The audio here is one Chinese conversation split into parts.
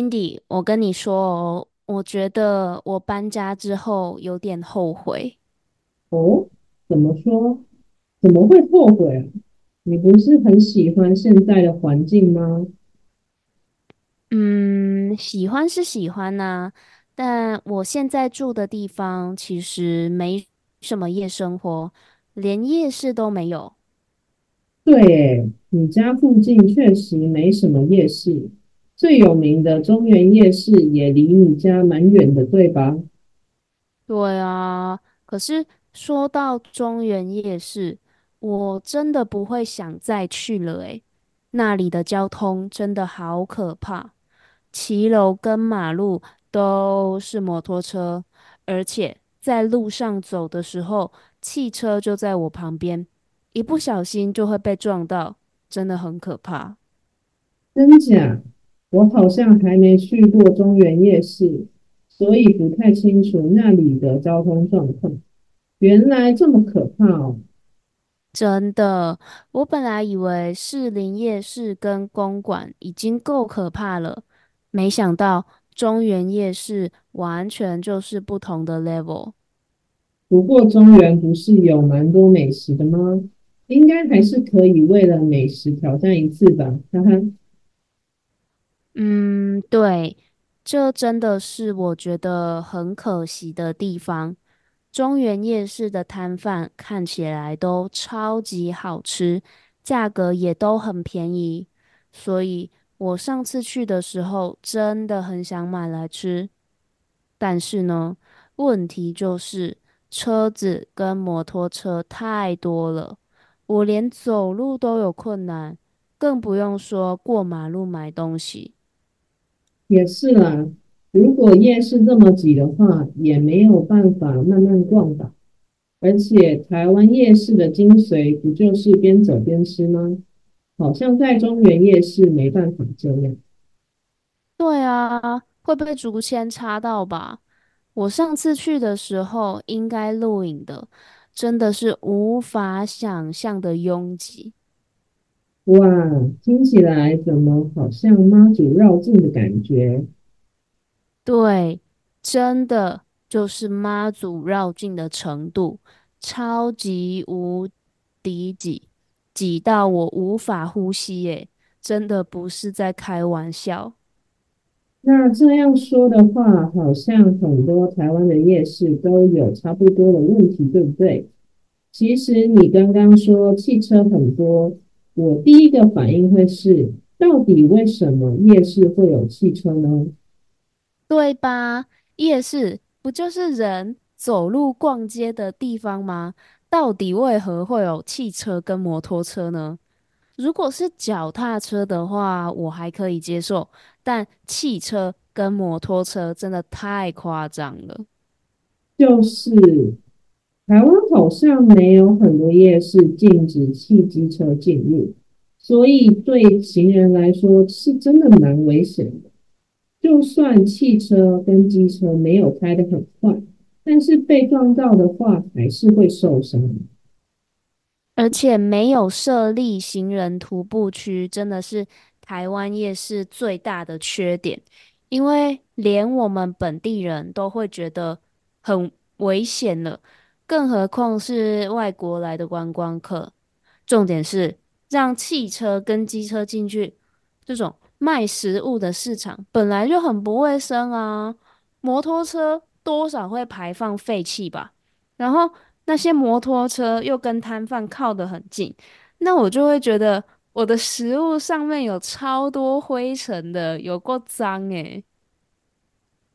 ，Cindy，我跟你说哦，我觉得我搬家之后有点后悔。哦，怎么说？怎么会后悔啊？你不是很喜欢现在的环境吗？嗯，喜欢是喜欢呐，但我现在住的地方其实没什么夜生活，连夜市都没有。对诶，你家附近确实没什么夜市，最有名的中原夜市也离你家蛮远的，对吧？对啊，可是说到中原夜市，我真的不会想再去了诶，那里的交通真的好可怕。骑楼跟马路都是摩托车，而且在路上走的时候，汽车就在我旁边，一不小心就会被撞到，真的很可怕。真假？我好像还没去过中原夜市，所以不太清楚那里的交通状况。原来这么可怕哦！真的，我本来以为士林夜市跟公馆已经够可怕了，没想到中原夜市完全就是不同的 level。不过中原不是有蛮多美食的吗？应该还是可以为了美食挑战一次吧，哈哈。嗯，对，这真的是我觉得很可惜的地方。中原夜市的摊贩看起来都超级好吃，价格也都很便宜，所以我上次去的时候真的很想买来吃。但是呢，问题就是车子跟摩托车太多了，我连走路都有困难，更不用说过马路买东西。也是啦，如果夜市这么挤的话，也没有办法慢慢逛吧。而且台湾夜市的精髓不就是边走边吃吗？好像在中原夜市没办法这样。对啊，会被竹签插到吧？我上次去的时候应该录影的，真的是无法想象的拥挤。哇，听起来怎么好像妈祖绕境的感觉？对，真的就是妈祖绕境的程度，超级无敌挤，挤到我无法呼吸耶！真的不是在开玩笑。那这样说的话，好像很多台湾的夜市都有差不多的问题，对不对？其实你刚刚说汽车很多，我第一个反应会是，到底为什么夜市会有汽车呢？对吧？夜市不就是人走路逛街的地方吗？到底为何会有汽车跟摩托车呢？如果是脚踏车的话，我还可以接受，但汽车跟摩托车真的太夸张了。就是台湾好像没有很多夜市禁止汽机车进入，所以对行人来说是真的蛮危险的。就算汽车跟机车没有开得很快，但是被撞到的话还是会受伤。而且没有设立行人徒步区，真的是台湾夜市最大的缺点，因为连我们本地人都会觉得很危险了，更何况是外国来的观光客。重点是让汽车跟机车进去，这种卖食物的市场本来就很不卫生啊，摩托车多少会排放废气吧，然后那些摩托车又跟摊贩靠得很近，那我就会觉得我的食物上面有超多灰尘的，有够脏诶。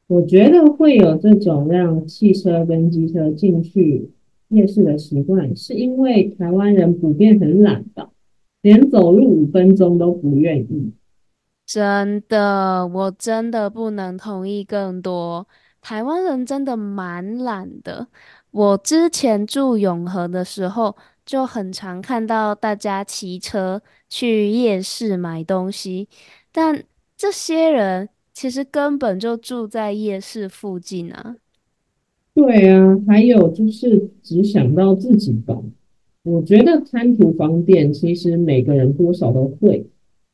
我觉得会有这种让汽车跟机车进去夜市的习惯，是因为台湾人普遍很懒吧，连走路五分钟都不愿意。真的，我真的不能同意更多。台湾人真的蛮懒的。我之前住永和的时候，就很常看到大家骑车去夜市买东西，但这些人其实根本就住在夜市附近啊。对啊，还有就是只想到自己吧。我觉得贪图方便，其实每个人多少都会。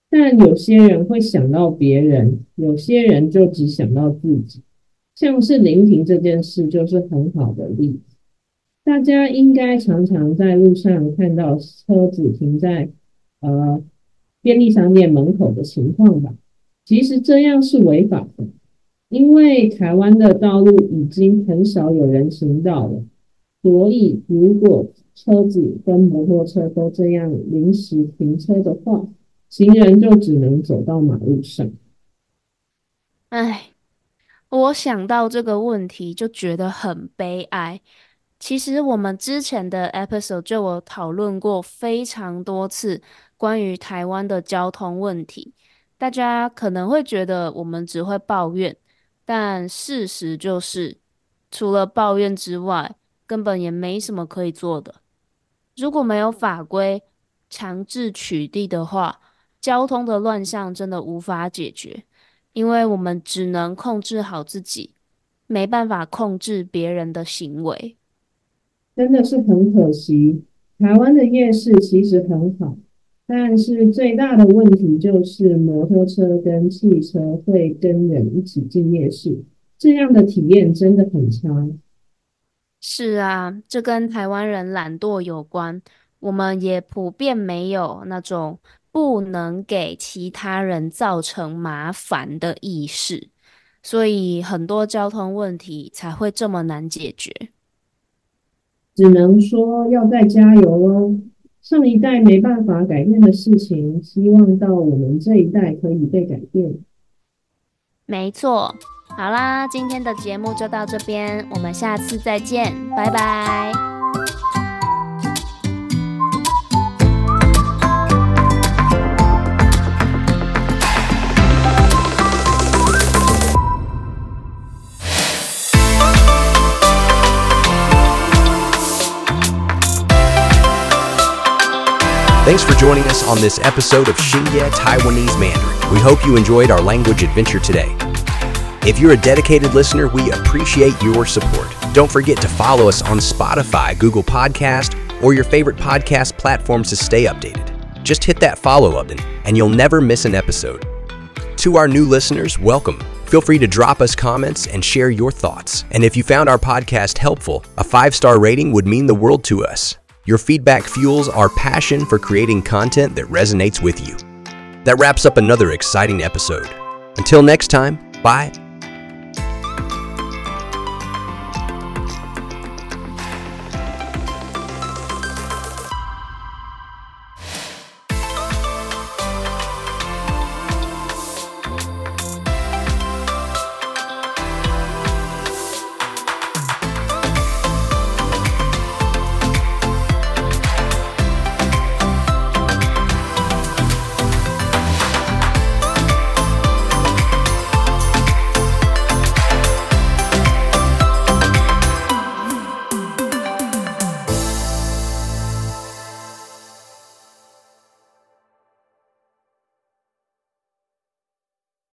但有些人会想到别人，有些人就只想到自己，像是临停这件事就是很好的例子。大家应该常常在路上看到车子停在呃便利商店门口的情况吧？其实这样是违法的，因为台湾的道路已经很少有人行道了，所以如果车子跟摩托车都这样临时停车的话，行人就只能走到马路上。唉，我想到这个问题就觉得很悲哀。其实我们之前的 episode 就有讨论过非常多次关于台湾的交通问题。大家可能会觉得我们只会抱怨，但事实就是，除了抱怨之外，根本也没什么可以做的。如果没有法规强制取缔的话，交通的乱象真的无法解决，因为我们只能控制好自己，没办法控制别人的行为。真的是很可惜，台湾的夜市其实很好，但是最大的问题就是摩托车跟汽车会跟人一起进夜市，这样的体验真的很差。是啊，这跟台湾人懒惰有关，我们也普遍没有那种。不能给其他人造成麻烦的意识，所以很多交通问题才会这么难解决。只能说要再加油喽！上一代没办法改变的事情，希望到我们这一代可以被改变。没错，好啦，今天的节目就到这边，我们下次再见，拜拜。Thanks for joining us on this episode of Xingye Taiwanese Mandarin. We hope you enjoyed our language adventure today. If you're a dedicated listener, we appreciate your support. Don't forget to follow us on Spotify, Google Podcast, or your favorite podcast platforms to stay updated. Just hit that follow button and you'll never miss an episode. To our new listeners, welcome. Feel free to drop us comments and share your thoughts. And if you found our podcast helpful, a five star rating would mean the world to us. Your feedback fuels our passion for creating content that resonates with you. That wraps up another exciting episode. Until next time, bye